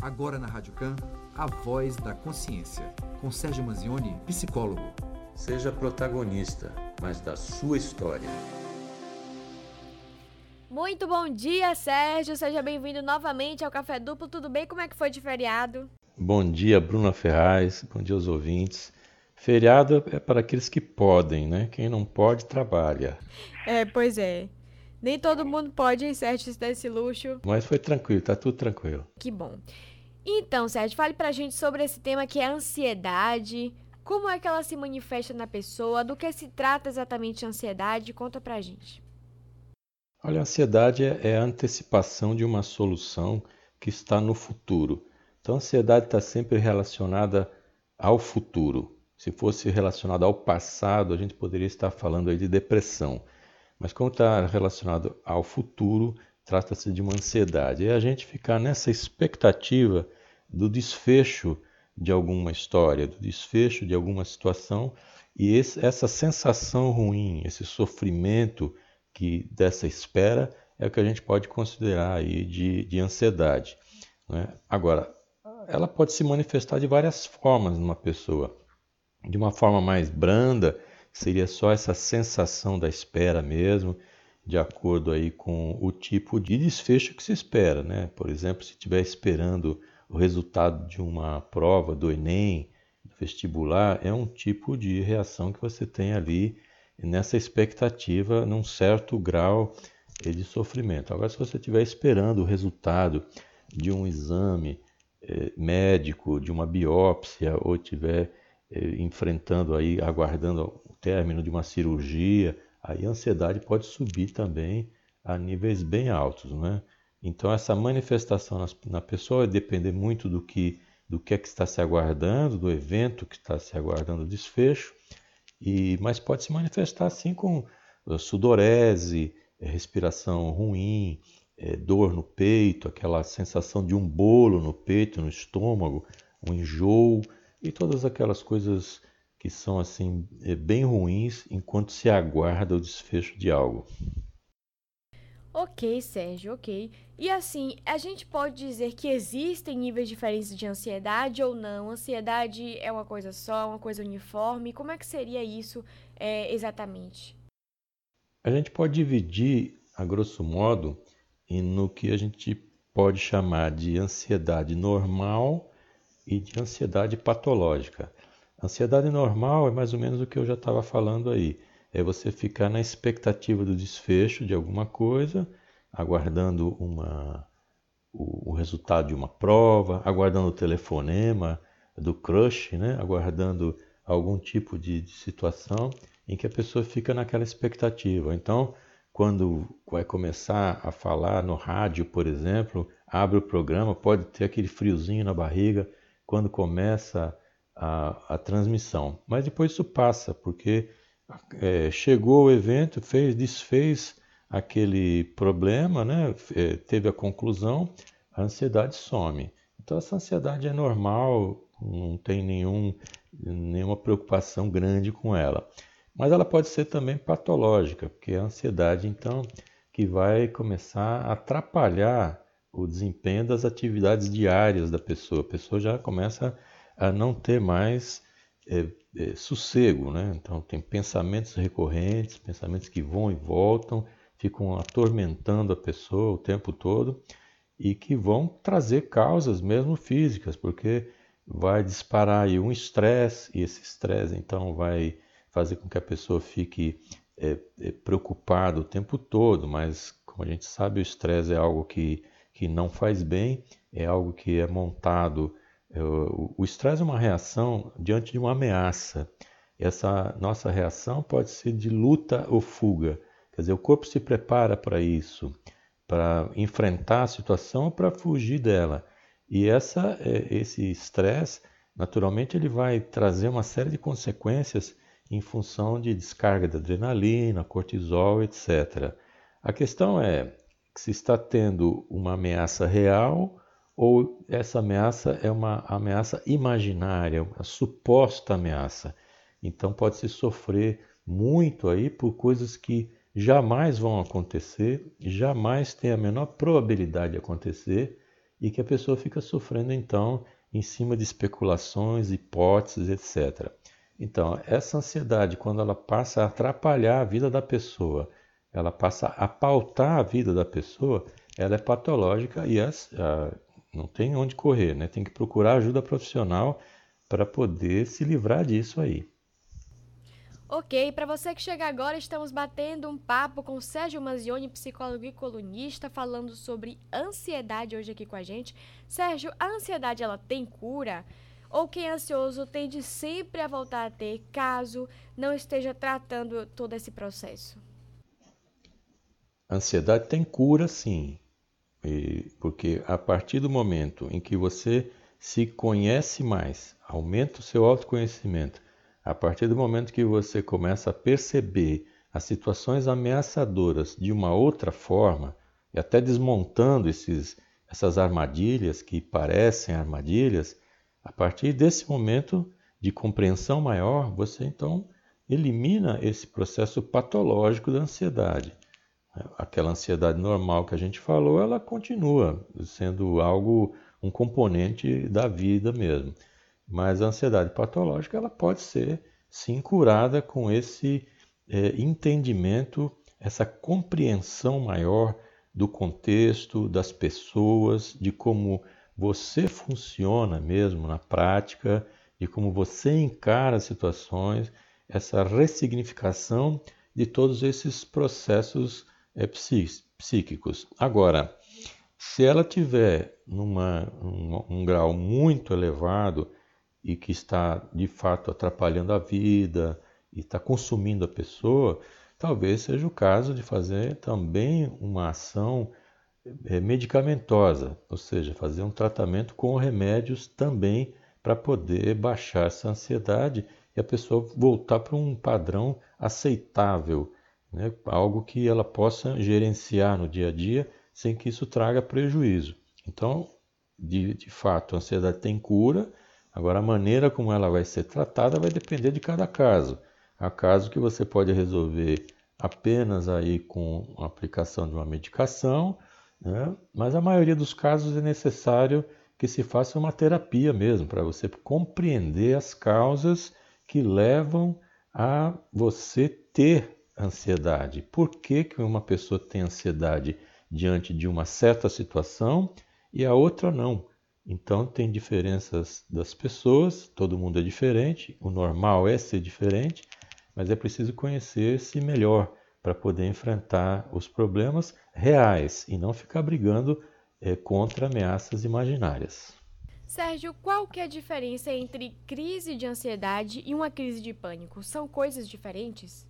Agora na Rádio Can, a voz da consciência. Com Sérgio Manzioni, psicólogo. Seja protagonista, mas da sua história. Muito bom dia, Sérgio. Seja bem-vindo novamente ao Café Duplo. Tudo bem? Como é que foi de feriado? Bom dia, Bruna Ferraz. Bom dia aos ouvintes. Feriado é para aqueles que podem, né? Quem não pode, trabalha. É, pois é. Nem todo mundo pode, hein, Sérgio, se esse luxo. Mas foi tranquilo, tá tudo tranquilo. Que bom. Então, Sérgio, fale pra gente sobre esse tema que é a ansiedade. Como é que ela se manifesta na pessoa? Do que se trata exatamente a ansiedade? Conta pra gente. Olha, a ansiedade é, é a antecipação de uma solução que está no futuro. Então, a ansiedade está sempre relacionada ao futuro. Se fosse relacionada ao passado, a gente poderia estar falando aí de depressão. Mas como está relacionado ao futuro, trata-se de uma ansiedade. É a gente ficar nessa expectativa do desfecho de alguma história, do desfecho de alguma situação, e esse, essa sensação ruim, esse sofrimento que dessa espera é o que a gente pode considerar aí de, de ansiedade. Né? Agora, ela pode se manifestar de várias formas numa pessoa. De uma forma mais branda, seria só essa sensação da espera mesmo, de acordo aí com o tipo de desfecho que se espera, né? Por exemplo, se estiver esperando o resultado de uma prova do Enem, do vestibular, é um tipo de reação que você tem ali nessa expectativa, num certo grau de sofrimento. Agora, se você estiver esperando o resultado de um exame eh, médico, de uma biópsia, ou estiver eh, enfrentando aí, aguardando término de uma cirurgia, aí a ansiedade pode subir também a níveis bem altos, né? Então essa manifestação na pessoa vai depender muito do que do que é que está se aguardando, do evento que está se aguardando o desfecho, e mas pode se manifestar assim com eh, sudorese, eh, respiração ruim, dor no peito, aquela sensação de um bolo no peito, no estômago, um enjoo, e todas aquelas coisas que são assim é, bem ruins enquanto se aguarda o desfecho de algo. Ok, Sérgio, ok. E assim, a gente pode dizer que existem níveis diferentes de ansiedade ou não? Ansiedade é uma coisa só, uma coisa uniforme? Como é que seria isso é, exatamente? A gente pode dividir, a grosso modo, no que a gente pode chamar de ansiedade normal e de ansiedade patológica. Ansiedade normal é mais ou menos o que eu já estava falando aí. É você ficar na expectativa do desfecho de alguma coisa, aguardando uma, o, o resultado de uma prova, aguardando o telefonema do crush, né? aguardando algum tipo de, de situação em que a pessoa fica naquela expectativa. Então, quando vai começar a falar no rádio, por exemplo, abre o programa, pode ter aquele friozinho na barriga, quando começa a, a transmissão. Mas depois isso passa, porque é, chegou o evento, fez, desfez aquele problema, né? É, teve a conclusão, a ansiedade some. Então essa ansiedade é normal, não tem nenhum, nenhuma preocupação grande com ela. Mas ela pode ser também patológica, porque a ansiedade, então, que vai começar a atrapalhar o desempenho das atividades diárias da pessoa. A pessoa já começa a não ter mais é, é, sossego, né? Então tem pensamentos recorrentes, pensamentos que vão e voltam, ficam atormentando a pessoa o tempo todo e que vão trazer causas mesmo físicas, porque vai disparar aí um estresse e esse estresse então vai fazer com que a pessoa fique é, é, preocupada o tempo todo, mas como a gente sabe o estresse é algo que que não faz bem, é algo que é montado. É, o estresse é uma reação diante de uma ameaça. Essa nossa reação pode ser de luta ou fuga. Quer dizer, o corpo se prepara para isso, para enfrentar a situação ou para fugir dela. E essa, é, esse estresse, naturalmente, ele vai trazer uma série de consequências em função de descarga de adrenalina, cortisol, etc. A questão é, se está tendo uma ameaça real ou essa ameaça é uma ameaça imaginária, uma suposta ameaça. Então pode-se sofrer muito aí por coisas que jamais vão acontecer, jamais tem a menor probabilidade de acontecer e que a pessoa fica sofrendo então em cima de especulações, hipóteses, etc. Então, essa ansiedade, quando ela passa a atrapalhar a vida da pessoa, ela passa a pautar a vida da pessoa, ela é patológica e é, não tem onde correr, né? tem que procurar ajuda profissional para poder se livrar disso aí. Ok, para você que chega agora, estamos batendo um papo com Sérgio Manzioni, psicólogo e colunista, falando sobre ansiedade hoje aqui com a gente. Sérgio, a ansiedade ela tem cura? Ou quem é ansioso tende sempre a voltar a ter caso não esteja tratando todo esse processo? Ansiedade tem cura, sim. E, porque a partir do momento em que você se conhece mais, aumenta o seu autoconhecimento, a partir do momento que você começa a perceber as situações ameaçadoras de uma outra forma, e até desmontando esses, essas armadilhas que parecem armadilhas, a partir desse momento de compreensão maior, você então elimina esse processo patológico da ansiedade. Aquela ansiedade normal que a gente falou, ela continua sendo algo, um componente da vida mesmo. Mas a ansiedade patológica ela pode ser sim curada com esse é, entendimento, essa compreensão maior do contexto, das pessoas, de como você funciona mesmo na prática, de como você encara situações, essa ressignificação de todos esses processos é, psíquicos. Agora, se ela tiver numa, um, um grau muito elevado e que está de fato atrapalhando a vida e está consumindo a pessoa, talvez seja o caso de fazer também uma ação é, medicamentosa, ou seja, fazer um tratamento com remédios também para poder baixar essa ansiedade e a pessoa voltar para um padrão aceitável, né? algo que ela possa gerenciar no dia a dia sem que isso traga prejuízo. Então, de, de fato, a ansiedade tem cura, Agora, a maneira como ela vai ser tratada vai depender de cada caso. Há casos que você pode resolver apenas aí com a aplicação de uma medicação, né? mas a maioria dos casos é necessário que se faça uma terapia mesmo, para você compreender as causas que levam a você ter ansiedade. Por que, que uma pessoa tem ansiedade diante de uma certa situação e a outra não? Então tem diferenças das pessoas, todo mundo é diferente, o normal é ser diferente, mas é preciso conhecer-se melhor para poder enfrentar os problemas reais e não ficar brigando é, contra ameaças imaginárias. Sérgio, qual que é a diferença entre crise de ansiedade e uma crise de pânico? São coisas diferentes?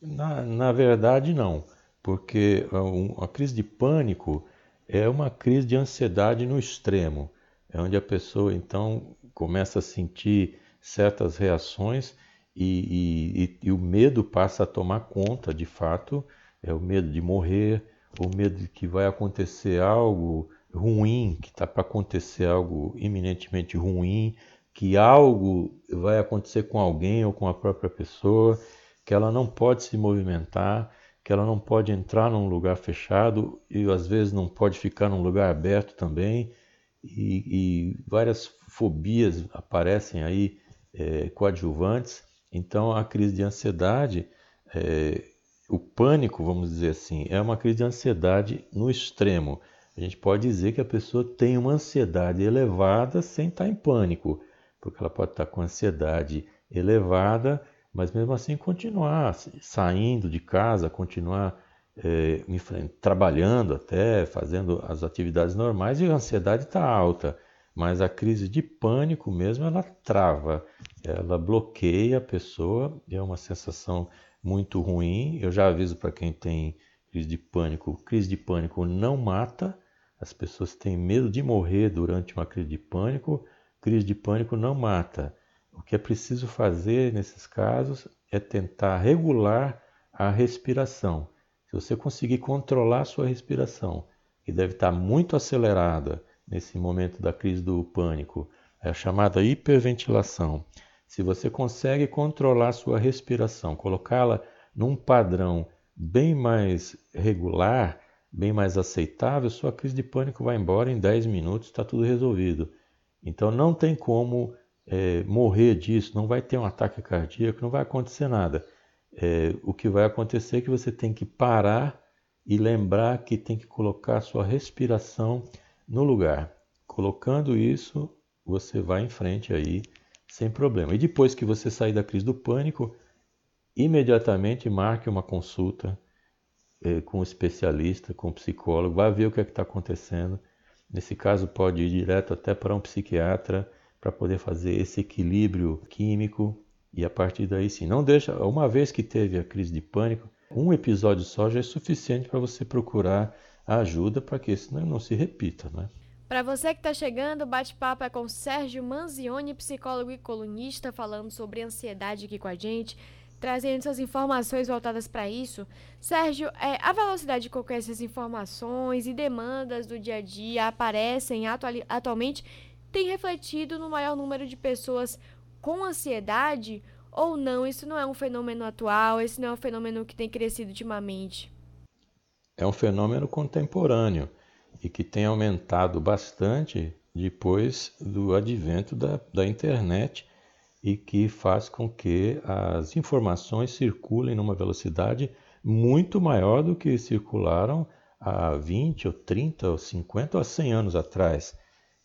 Na, na verdade, não, porque a, a crise de pânico é uma crise de ansiedade no extremo, é onde a pessoa então começa a sentir certas reações e, e, e, o medo passa a tomar conta, de fato, é o medo de morrer, o medo de que vai acontecer algo ruim, que está para acontecer algo iminentemente ruim, que algo vai acontecer com alguém ou com a própria pessoa, que ela não pode se movimentar, que ela não pode entrar num lugar fechado e às vezes não pode ficar num lugar aberto também. E, e várias fobias aparecem aí é, coadjuvantes. Então a crise de ansiedade, é, o pânico, vamos dizer assim, é uma crise de ansiedade no extremo. A gente pode dizer que a pessoa tem uma ansiedade elevada sem estar em pânico, porque ela pode estar com ansiedade elevada mas mesmo assim continuar saindo de casa, continuar é, trabalhando até, fazendo as atividades normais e a ansiedade está alta. Mas a crise de pânico mesmo, ela trava, ela bloqueia a pessoa, é uma sensação muito ruim. Eu já aviso para quem tem crise de pânico, crise de pânico não mata, as pessoas têm medo de morrer durante uma crise de pânico, crise de pânico não mata. O que é preciso fazer nesses casos é tentar regular a respiração. Se você conseguir controlar a sua respiração, que deve estar muito acelerada nesse momento da crise do pânico, é a chamada hiperventilação. Se você consegue controlar a sua respiração, colocá-la num padrão bem mais regular, bem mais aceitável, sua crise de pânico vai embora em 10 minutos, está tudo resolvido. Então não tem como é, morrer disso, não vai ter um ataque cardíaco, não vai acontecer nada. É, o que vai acontecer é que você tem que parar e lembrar que tem que colocar sua respiração no lugar. Colocando isso, você vai em frente aí sem problema. E depois que você sair da crise do pânico, imediatamente marque uma consulta eh, com um especialista, com um psicólogo, vai ver o que é está acontecendo. Nesse caso, pode ir direto até para um psiquiatra para poder fazer esse equilíbrio químico e a partir daí sim. Não deixa, uma vez que teve a crise de pânico, um episódio só já é suficiente para você procurar ajuda para que isso não se repita, né? Para você que está chegando, o bate-papo é com Sérgio Manzioni, psicólogo e colunista, falando sobre ansiedade aqui com a gente, trazendo essas informações voltadas para isso. Sérgio, é, a velocidade com que essas informações e demandas do dia a dia aparecem atualmente tem refletido no maior número de pessoas com ansiedade ou não? Isso não é um fenômeno atual, esse não é um fenômeno que tem crescido ultimamente. É um fenômeno contemporâneo e que tem aumentado bastante depois do advento da, da internet e que faz com que as informações circulem numa velocidade muito maior do que circularam há 20 ou 30 ou 50 ou 100 anos atrás.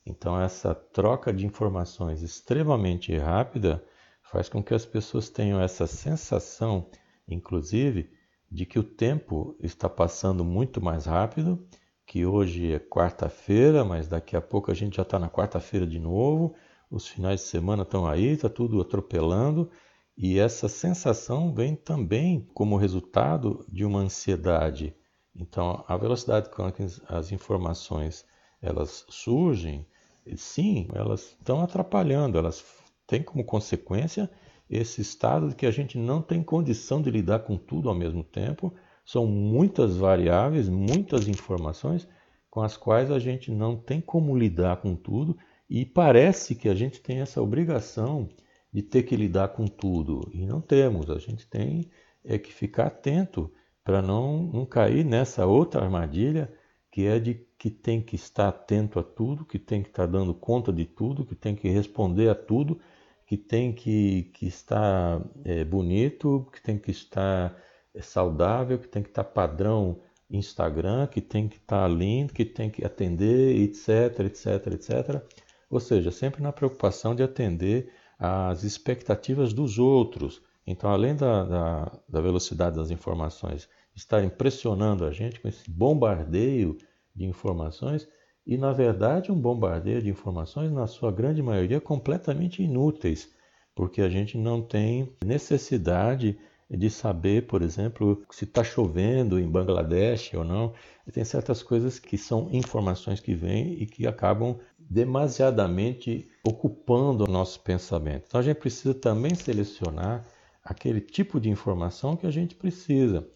Então essa troca de informações extremamente rápida faz com que as pessoas tenham essa sensação, inclusive, de que o tempo está passando muito mais rápido que hoje é quarta-feira, mas daqui a pouco a gente já está na quarta-feira de novo. Os finais de semana estão aí, está tudo atropelando. E essa sensação vem também como resultado de uma ansiedade. Então, a velocidade com que as informações elas surgem, sim, elas estão atrapalhando, elas têm como consequência esse estado de que a gente não tem condição de lidar com tudo ao mesmo tempo são muitas variáveis, muitas informações com as quais a gente não tem como lidar com tudo e parece que a gente tem essa obrigação de ter que lidar com tudo e não temos. A gente tem é que ficar atento para não, não cair nessa outra armadilha que é de que tem que estar atento a tudo, que tem que estar dando conta de tudo, que tem que responder a tudo, que tem que, que estar é, bonito, que tem que estar é saudável, que tem que estar padrão Instagram, que tem que estar lindo, que tem que atender, etc, etc, etc. Ou seja, sempre na preocupação de atender às expectativas dos outros. Então, além da, da, da velocidade das informações estar impressionando a gente com esse bombardeio de informações, e na verdade um bombardeio de informações, na sua grande maioria, completamente inúteis, porque a gente não tem necessidade de saber, por exemplo, se está chovendo em Bangladesh ou não. E tem certas coisas que são informações que vêm e que acabam demasiadamente ocupando o nosso pensamento. Então a gente precisa também selecionar aquele tipo de informação que a gente precisa.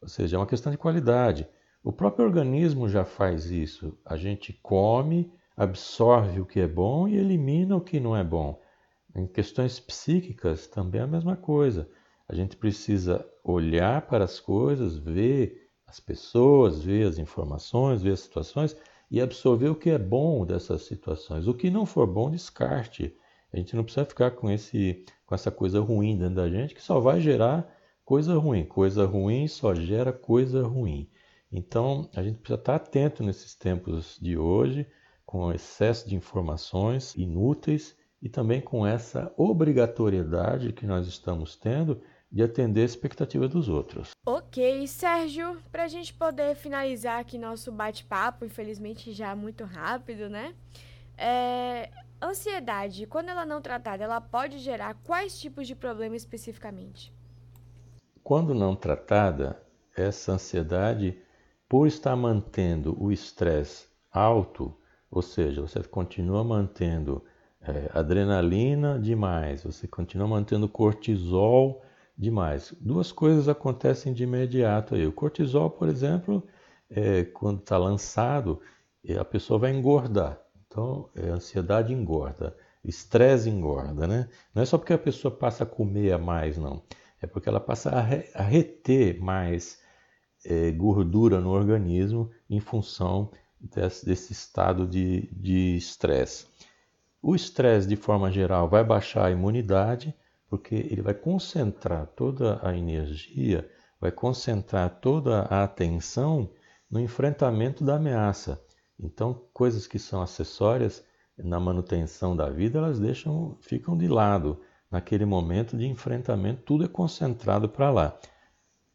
Ou seja, é uma questão de qualidade. O próprio organismo já faz isso. A gente come, absorve o que é bom e elimina o que não é bom. Em questões psíquicas também é a mesma coisa. A gente precisa olhar para as coisas, ver as pessoas, ver as informações, ver as situações e absorver o que é bom dessas situações. O que não for bom, descarte. A gente não precisa ficar com, esse, com essa coisa ruim dentro da gente, que só vai gerar coisa ruim. Coisa ruim só gera coisa ruim. Então, a gente precisa estar atento nesses tempos de hoje, com o excesso de informações inúteis e também com essa obrigatoriedade que nós estamos tendo de atender a expectativa dos outros. Ok, Sérgio, para a gente poder finalizar aqui nosso bate-papo, infelizmente já muito rápido, né? É, ansiedade, quando ela não tratada, ela pode gerar quais tipos de problema especificamente? Quando não tratada, essa ansiedade, por estar mantendo o estresse alto, ou seja, você continua mantendo é, adrenalina demais, você continua mantendo cortisol demais. Duas coisas acontecem de imediato aí. O cortisol, por exemplo, é, quando está lançado, é, a pessoa vai engordar. Então, é, ansiedade engorda, estresse engorda, né? Não é só porque a pessoa passa a comer a mais, não. É porque ela passa a, re, a reter mais é, gordura no organismo em função desse, desse estado de estresse. O estresse, de forma geral, vai baixar a imunidade, porque ele vai concentrar toda a energia, vai concentrar toda a atenção no enfrentamento da ameaça. Então, coisas que são acessórias na manutenção da vida, elas deixam, ficam de lado. Naquele momento de enfrentamento, tudo é concentrado para lá.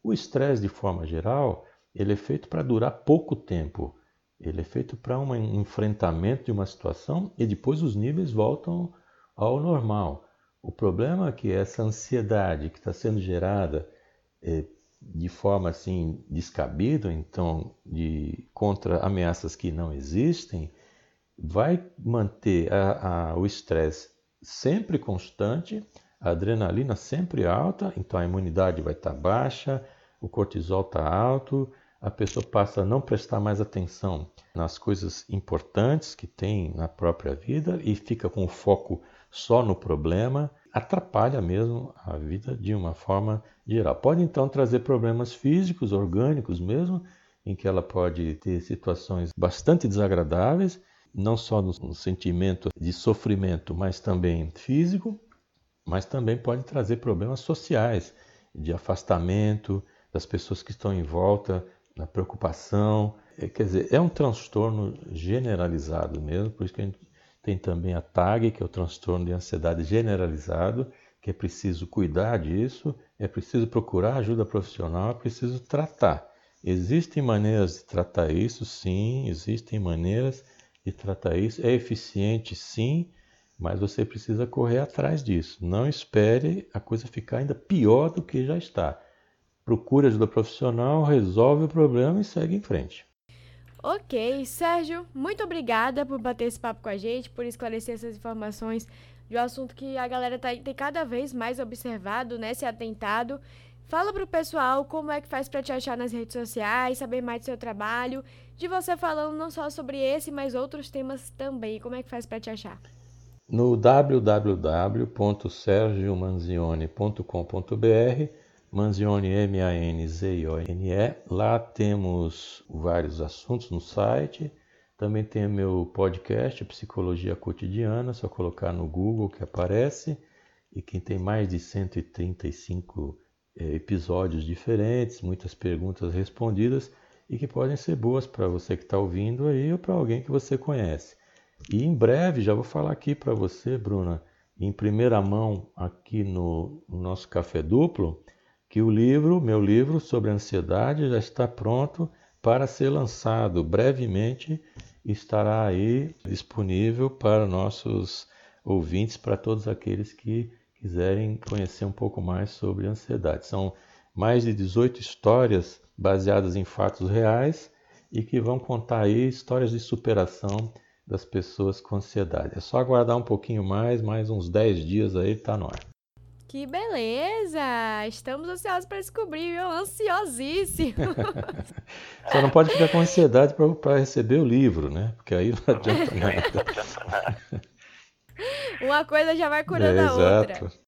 O estresse, de forma geral, ele é feito para durar pouco tempo. Ele é feito para um enfrentamento de uma situação e depois os níveis voltam ao normal. O problema é que essa ansiedade que está sendo gerada é, de forma assim descabida, então de contra ameaças que não existem, vai manter a, a, o estresse sempre constante, a adrenalina sempre alta, então a imunidade vai estar tá baixa, o cortisol está alto, a pessoa passa a não prestar mais atenção nas coisas importantes que tem na própria vida e fica com o foco só no problema, atrapalha mesmo a vida de uma forma geral. Pode então trazer problemas físicos, orgânicos mesmo, em que ela pode ter situações bastante desagradáveis, não só no, sentimento de sofrimento, mas também físico, mas também pode trazer problemas sociais, de afastamento das pessoas que estão em volta, na preocupação. É, quer dizer, é um transtorno generalizado mesmo, por isso que a gente tem também a TAG, que é o transtorno de ansiedade generalizado, que é preciso cuidar disso, é preciso procurar ajuda profissional, é preciso tratar. Existem maneiras de tratar isso, sim, existem maneiras de tratar isso. É eficiente, sim, mas você precisa correr atrás disso. Não espere a coisa ficar ainda pior do que já está procura ajuda profissional, resolve o problema e segue em frente. Ok, Sérgio, muito obrigada por bater esse papo com a gente, por esclarecer essas informações de um assunto que a galera tá, tem cada vez mais observado, né, se atentado. Fala pro pessoal como é que faz para te achar nas redes sociais, saber mais do seu trabalho, de você falando não só sobre esse, mas outros temas também. Como é que faz para te achar? No www.sergiomanzione.com.br Manzioni, M-A-N-Z-I-O-N-E. Lá temos vários assuntos no site. Também tem meu podcast, Psicologia Cotidiana, só colocar no Google que aparece. E quem tem mais de 135 é, episódios diferentes, muitas perguntas respondidas e que podem ser boas para você que está ouvindo aí ou para alguém que você conhece. E em breve, já vou falar aqui para você, Bruna, em primeira mão aqui no, no nosso Café Duplo, que o livro, meu livro sobre ansiedade, já está pronto para ser lançado. Brevemente estará aí disponível para nossos ouvintes, para todos aqueles que quiserem conhecer um pouco mais sobre ansiedade. São mais de 18 histórias baseadas em fatos reais e que vão contar aí histórias de superação das pessoas com ansiedade. É só aguardar um pouquinho mais, mais uns 10 dias aí está no ar. Que beleza! Estamos ansiosos para descobrir, viu? Ansiosíssimo! Só não pode ficar com ansiedade para receber o livro, né? Porque aí não adianta nada. Uma coisa já vai curando é, a outra. Exato.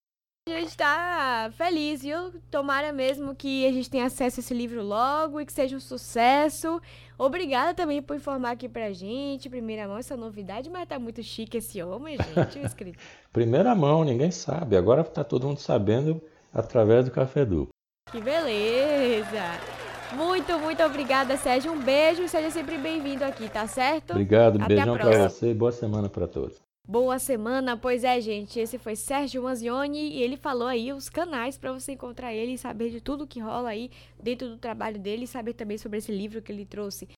A gente está feliz, viu? Tomara mesmo que a gente tenha acesso a esse livro logo e que seja um sucesso. Obrigada também por informar aqui pra gente. Primeira mão, essa novidade, mas tá muito chique esse homem, gente, o. Primeira mão, ninguém sabe. Agora tá todo mundo sabendo através do Café Duplo. Que beleza! Muito, muito obrigada, Sérgio. Um beijo e seja sempre bem-vindo aqui, tá certo? Obrigado, Até beijão para você e boa semana para todos. Boa semana, pois é, gente. Esse foi Sérgio Manzioni e ele falou aí os canais para você encontrar ele e saber de tudo que rola aí dentro do trabalho dele e saber também sobre esse livro que ele trouxe